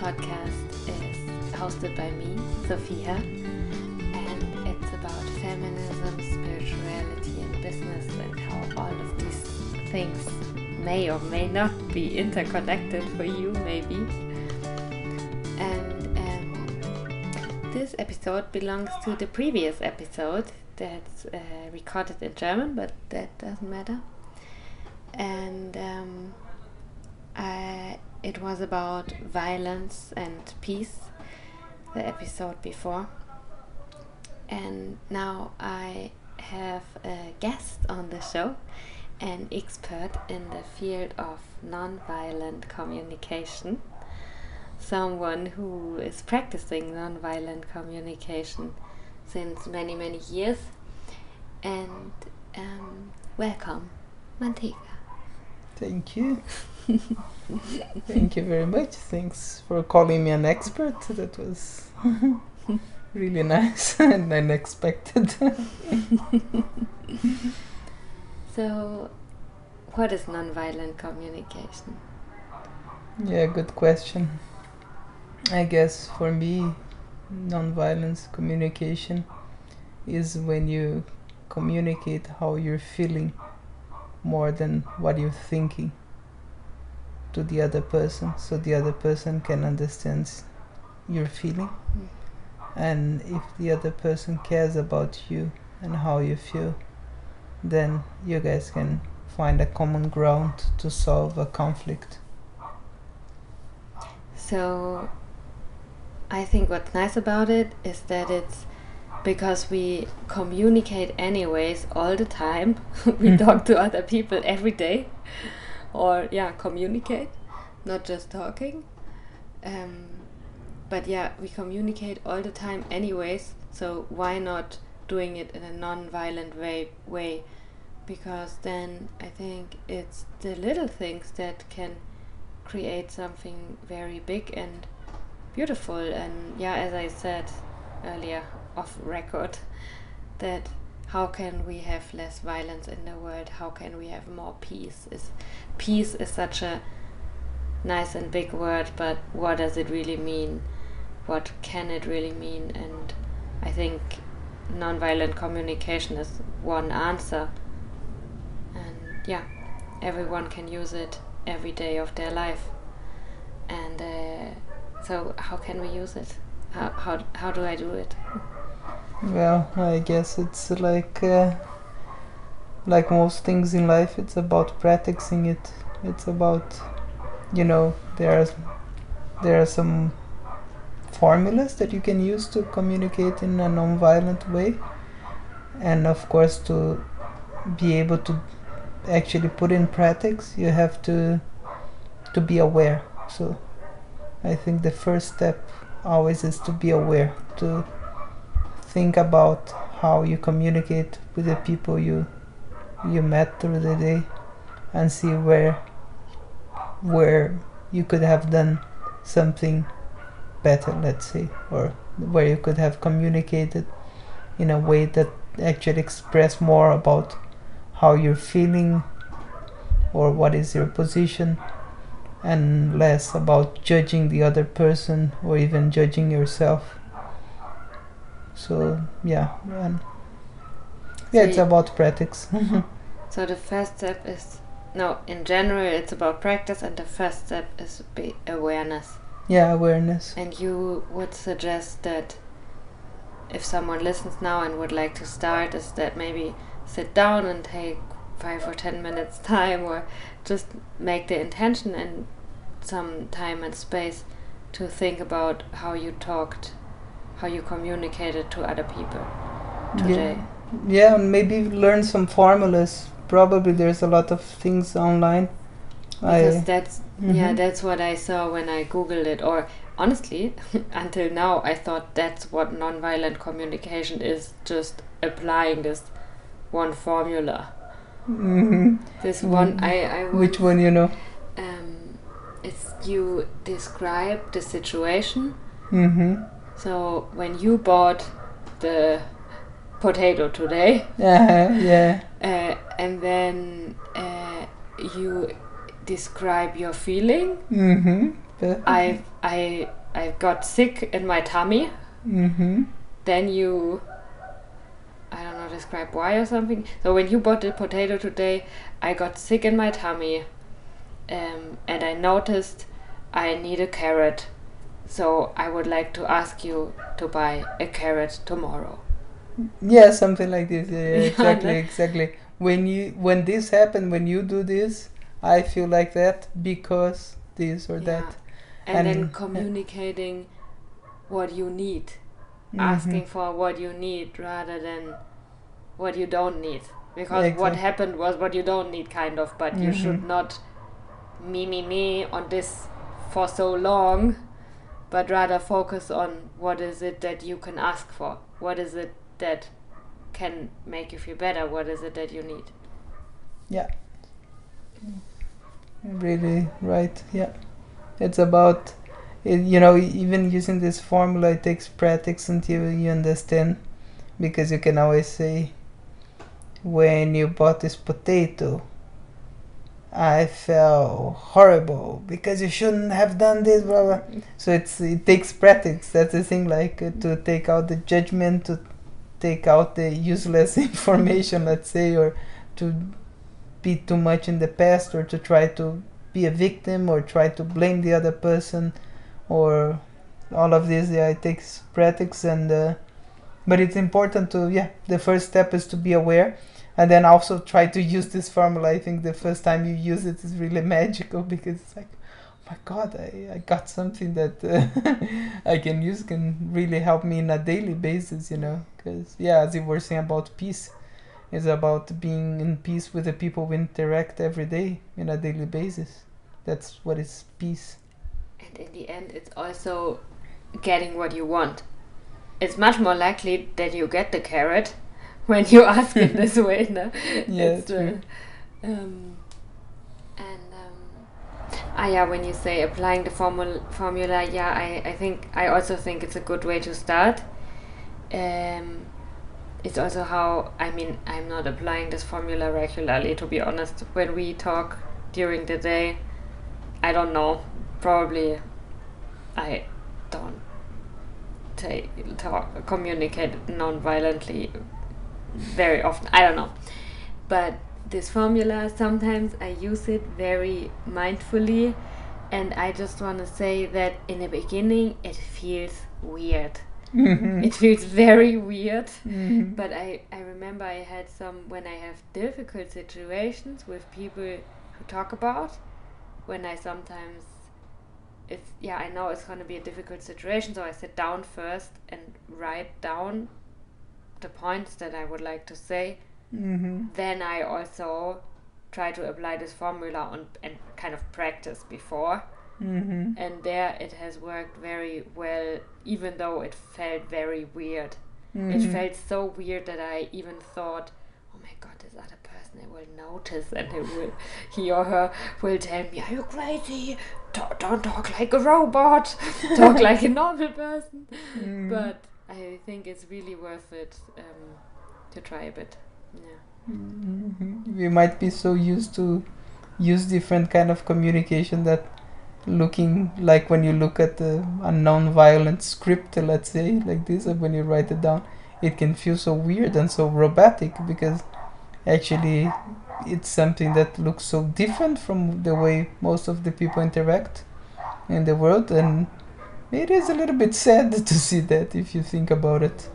podcast is hosted by me, Sophia, and it's about feminism, spirituality, and business, and how all of these things may or may not be interconnected for you, maybe. And um, this episode belongs to the previous episode that's uh, recorded in German, but that doesn't matter. And um, I, it was about violence and peace, the episode before. And now I have a guest on the show, an expert in the field of nonviolent communication, someone who is practicing nonviolent communication since many, many years. And um, welcome, Manteca. Thank you. Thank you very much. Thanks for calling me an expert. That was really nice and unexpected. so, what is nonviolent communication? Yeah, good question. I guess for me, nonviolence communication is when you communicate how you're feeling more than what you're thinking to the other person so the other person can understand your feeling Mm. and if the other person cares about you and how you feel then you guys can find a common ground to solve a conflict So, I think what's nice about it is that it's because we communicate anyways all the time. we talk to other people every day, or yeah, communicate, not just talking. Um, but yeah, we communicate all the time anyways. So why not doing it in a non-violent way? Way, because then I think it's the little things that can create something very big and beautiful and yeah as i said earlier off record that how can we have less violence in the world? How can we have more peace? Is peace is such a nice and big word but what does it really mean? What can it really mean? And i think nonviolent communication is one answer. And yeah everyone can use it every day of their life. And uh, so how can we use it? How, how, how do i do it Well, I guess it's like uh, like most things in life. It's about practicing it. It's about you know there are there are some formulas that you can use to communicate in a non-violent way, and of course to be able to actually put in practice, you have to to be aware. So I think the first step always is to be aware to think about how you communicate with the people you you met through the day and see where where you could have done something better let's say or where you could have communicated in a way that actually express more about how you're feeling or what is your position and less about judging the other person or even judging yourself so yeah and yeah So it's about practice. Uh-huh. So the first step is no in general it's about practice and the first step is be awareness. Yeah awareness. And you would suggest that if someone listens now and would like to start is that maybe sit down and take five or ten minutes time or just make the intention and some time and space to think about how you talked how you communicated to other people today yeah and maybe learn some formulas probably there's a lot of things online because I, that's yeah Mhm. that's what i saw when i googled it or honestly until now i thought that's what nonviolent communication is just applying this one formula Mhm. this one Mm. i i which one you know um it's you describe the situation mm-hmm. So when you bought the potato today. Uh-huh, yeah. Uh, and then uh, you describe your feeling. Mm-hmm. I I I got sick in my tummy. Mm-hmm. Then you I don't know describe why or something. So when you bought the potato today, I got sick in my tummy, um, and I noticed I need a carrot. So I would like to ask you to buy a carrot tomorrow. Yeah, something like this. Yeah, exactly, exactly. When you when this happen, when you do this, I feel like that because this or Yeah. that. And, then And- communicating what you need, Mhm. asking for what you need rather than what you don't need. Because what happened was what you don't need, kind of, but you should not me, me, me on this for so long, but rather focus on what is it that you can ask for? What is it that can make you feel better? What is it that you need? Yeah. Really right. Yeah, it's about you know even using this formula it takes practice until you understand because you can always say when you bought this potato I felt horrible because you shouldn't have done this blah blah. So it's it takes practice. That's the thing like uh, to take out the judgment to take out the useless information let's say or to be too much in the past or to try to be a victim or try to blame the other person or all of this. Yeah it takes practice and uh, but it's important to yeah the first step is to be aware and then also try to use this formula. I think the first time you use it is really magical because it's like oh my god i, I got something that uh, i can use can really help me in a daily basis you know because yeah as you were saying about peace is about being in peace with the people we interact every day in a daily basis. That's what is peace. And in the end, it's also getting what you want. It's much more likely that you get the carrot when you ask it this way. No? Yeah, It's, true. uh, um, and um, ah, yeah, when you say applying the formula, formula, yeah, I, I think I also think it's a good way to start. Um, it's also how I mean I'm not applying this formula regularly to be honest. When we talk during the day, I don't know. Probably, I don't take talk communicate non-violently very often. I don't know, but this formula sometimes I use it very mindfully, and I just want to say that in the beginning it feels weird. Mhm. It feels very weird. Mhm. But I, I remember I had some when I have difficult situations with people who talk about when I sometimes it's yeah I know it's gonna be a difficult situation so I sit down first and write down the points that I would like to say Mhm. then I also try to apply this formula on and kind of practice before Mhm. and there it has worked very well even though it felt very weird it Mhm. felt so weird that I even thought, oh my god, this other person it will notice and it will, he or her will tell me, are you crazy? Talk, don't talk like a robot. talk like a normal person. Mhm. But I think it's really worth it um, to try a bit. Yeah. Mhm. we might be so used to use different kind of communication that looking like when you look at the, a non-violent script let's say like this when you write it down it can feel so weird and so robotic because actually it's something that looks so different from the way most of the people interact in the world and it is a little bit sad to see that if you think about it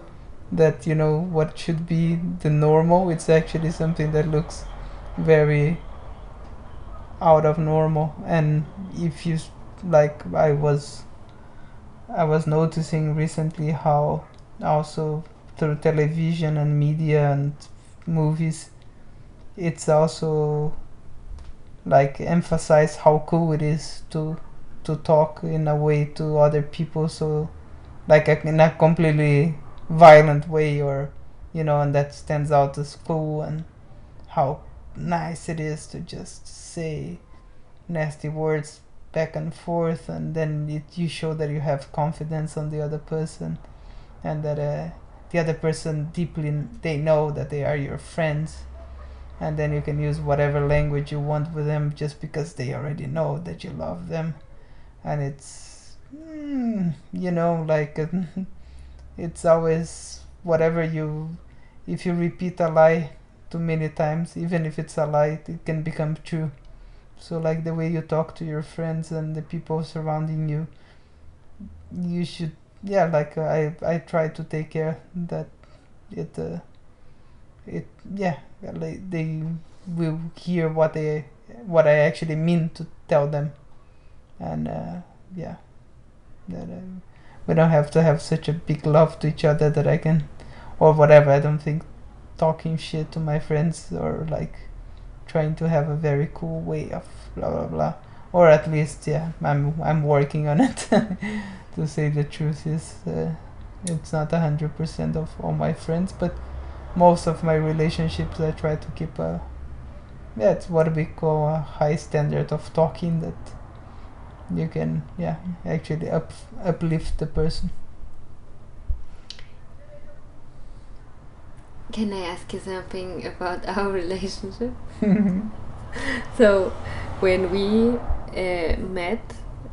that you know what should be the normal it's actually something that looks very out of normal. And if you like i was i was noticing recently how also through television and media and movies it's also like emphasize how cool it is to to talk in a way to other people so like in a completely violent way or you know and that stands out as cool and how nice it is to just say nasty words back and forth and then it, you show that you have confidence on the other person and that uh, the other person deeply they know that they are your friends and then you can use whatever language you want with them just because they already know that you love them and it's mm, you know like uh, it's always whatever you if you repeat a lie too many times even if it's a lie it can become true. So like the way you talk to your friends and the people surrounding you you should yeah like uh, i i try to take care that it uh, it yeah like they will hear what they what i actually mean to tell them and uh, yeah. That uh, we don't have to have such a big love to each other that i can or whatever. I don't think talking shit to my friends or like trying to have a very cool way of blah blah blah. Or at least yeah i'm i'm working on it. To say the truth is uh, it's not a hundred percent of all my friends but most of my relationships i try to keep a that's what we call a high standard of talking that you can yeah actually up uplift the person Can I ask you something about our relationship? so, when we uh, met,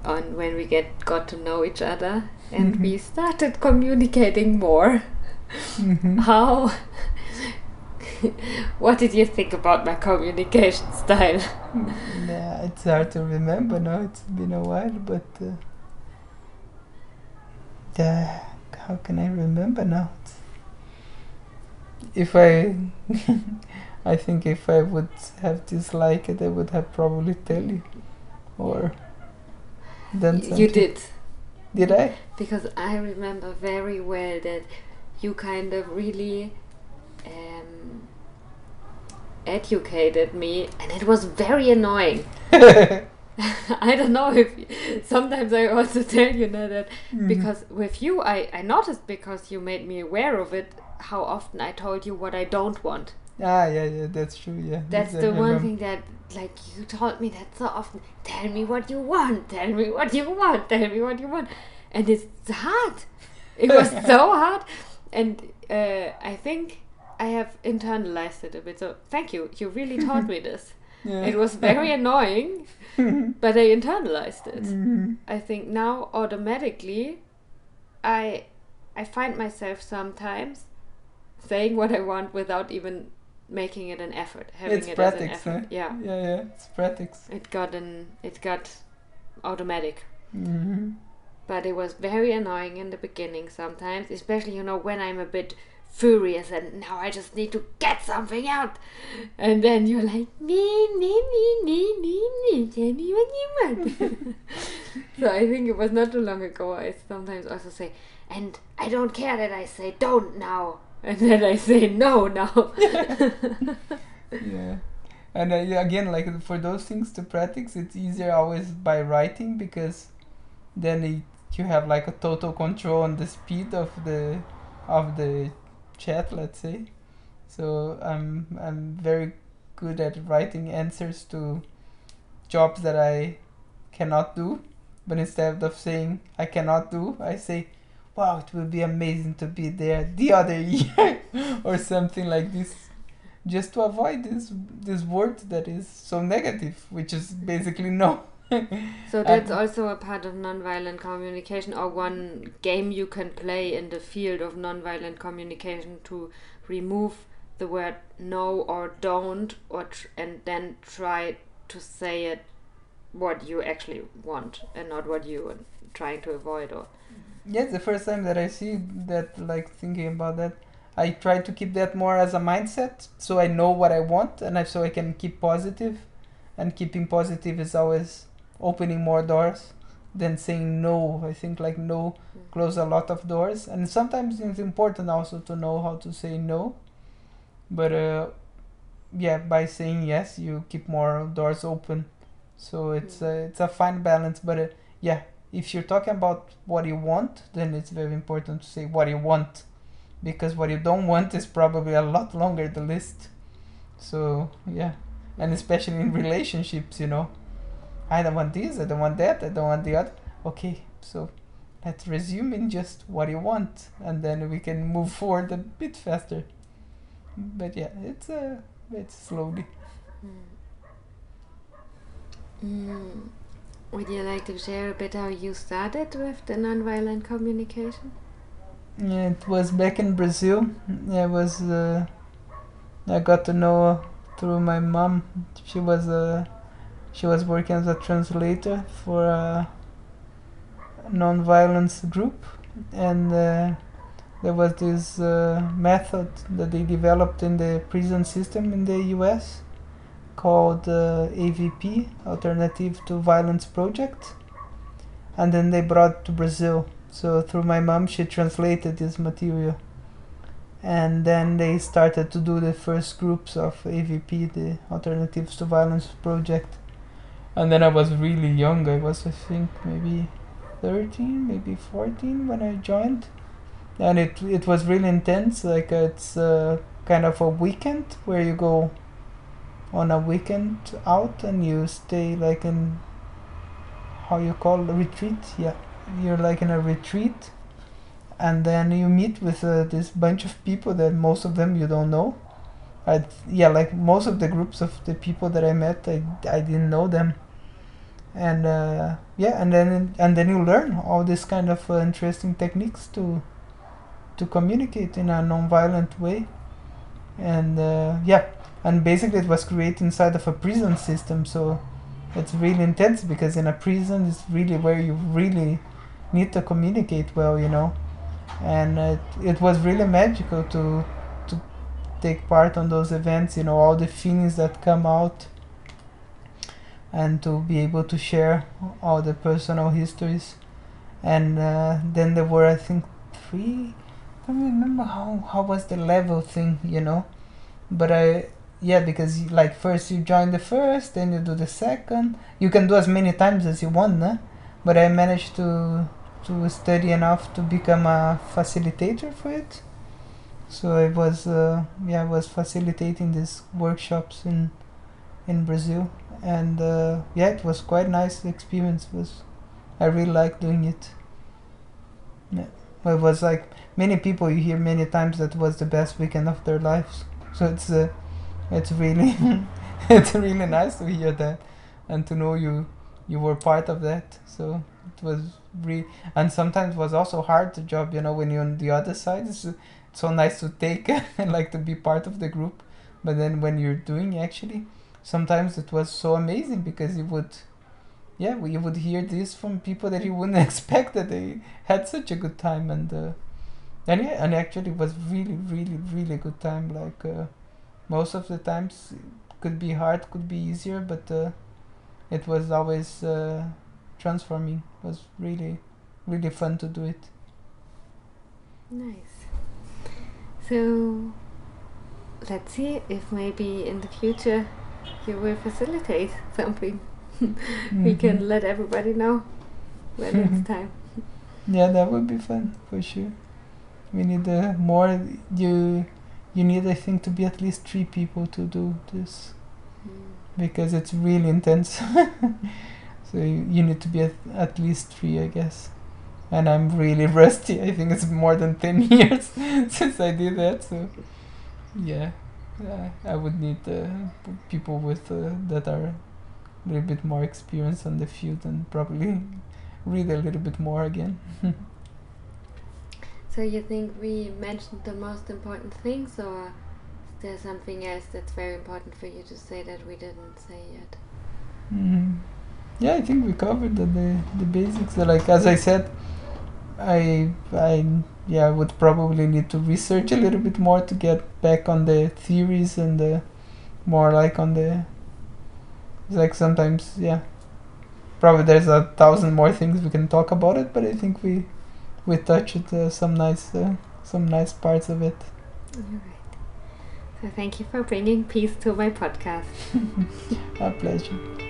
on when we get got to know each other, and we started communicating more, Mhm. how? what did you think about my communication style? yeah it's hard to remember now. It's been a while but uh, yeah how can i remember now? It's- if i i think if i would have disliked it i would have probably tell you. Or done something You did. did i? Because I remember very well that you kind of really um, educated me, and it was very annoying. I don't know if sometimes I also tell you know that Mhm. because with you I, I noticed because you made me aware of it how often I told you what I don't want. ah yeah yeah that's true yeah That's I the one thing that like you told me that so often. Tell me what you want. Tell me what you want. Tell me what you want. And it's hard. It was so hard. And uh, I think I have internalized it a bit. So thank you. You really taught me this. yeah. It was very annoying, but I internalized it. Mhm. I think now automatically I I find myself sometimes saying what I want without even making it an effort, having it's it as an practice huh? Yeah. yeah yeah it's practice It got an it got automatic. hmm But it was very annoying in the beginning sometimes, especially you know when I'm a bit furious and now I just need to get something out. And then you're like me me me me me me tell me what you want. so I think it was not too long ago I sometimes also say and I don't care that I say don't now and then I say no now. yeah and uh, yeah, again like for those things to practice it's easier always by writing because then it, you have like a total control on the speed of the of the chat let's say. So i'm i'm very good at writing answers to jobs that i cannot do. But instead of saying i cannot do i say wow it will be amazing to be there the other year or something like this. Just to avoid this this word that is so negative which is basically no So that's Um, also a part of nonviolent communication, or one game you can play in the field of nonviolent communication to remove the word no or don't, or tr- and then try to say it what you actually want and not what you are trying to avoid. Or yes the first time that i see that like thinking about that i try to keep that more as a mindset so i know what i want and I, so i can keep positive and keeping positive is always opening more doors than saying no. I think like no close a lot of doors. And sometimes it's important also to know how to say no. But uh, yeah by saying yes you keep more doors open. So it's Mm. uh, it's a fine balance. But uh, yeah if you're talking about what you want then it's very important to say what you want. Because what you don't want is probably a lot longer the list. So yeah. And especially in relationships you know i don't want this i don't want that i don't want the other okay so let's resume in just what you want, and then we can move forward a bit faster. But yeah, it's uh, it's slowly. Mm. Would you like to share a bit how you started with the nonviolent communication? Yeah, it was back in Brazil. I was uh, I got to know through my mom. She was a she was working as a translator for a non-violence group, and uh, there was this uh, method that they developed in the prison system in the U.S. called uh, AVP, Alternative to Violence Project, and then they brought to Brazil. So through my mom, she translated this material and then they started to do the first groups of AVP, the Alternatives to Violence project. And then I was really young. I was, I think, maybe 13, maybe 14 when I joined, and it it was really intense. Like it's uh, kind of a weekend where you go on a weekend out and you stay like in how you call retreat. Yeah, you're like in a retreat and then you meet with uh, this bunch of people that most of them you don't know. I yeah, like most of the groups of the people that I met, I, I didn't know them, and uh, yeah, and then and then you learn all these kind of uh, interesting techniques to to communicate in a non-violent way, and uh, yeah, and basically it was created inside of a prison system, so it's really intense because in a prison it's really where you really need to communicate well, you know? And it, it was really magical to to take part on those events you know all the feelings that come out and to be able to share all the personal histories and uh, then there were i think three i don't remember how how was the level thing you know but i yeah because like first you join the first then you do the second you can do as many times as you want né? but i managed to to study enough to become a facilitator for it. So I was uh, yeah I was facilitating these workshops in in Brazil, and uh, yeah it was quite nice experience. It was I really like doing it. Yeah, it was like many people you hear many times that was the best weekend of their lives. So it's uh, it's really it's really nice to hear that and to know you you were part of that. So it was really and sometimes was also hard to job you know when you're on the other side it's, it's so nice to take and like to be part of the group but then when you're doing actually sometimes it was so amazing because you would yeah you would hear this from people that you wouldn't expect that they had such a good time and uh, and yeah and actually it was really really really good time like uh, most of the times could be hard could be easier but uh, it was always uh, transforming. It was really, really fun to do it. Nice. So let's see if maybe in the future you will facilitate something. mm-hmm. we can let everybody know when it's time. Yeah, that would be fun for sure. We need uh, more. You you need I think to be at least three people to do this mm. because it's really intense. So you, you need to be at, at least three, I guess. And I'm really rusty. I think it's more than 10 years since I did that. So, yeah, I would need uh, people with uh, that are a little bit more experienced on the field and probably read a little bit more again. so you think we mentioned the most important things, or is there something else that's very important for you to say that we didn't say yet? Mm-hmm yeah, I think we covered the, the, the basics. Like as I said, I I yeah I would probably need to research a little bit more to get back on the theories and the more like on the like sometimes yeah probably there's a thousand more things we can talk about it but I think we we touched uh, some nice uh, some nice parts of it. All right. So thank you for bringing peace to my podcast. a pleasure.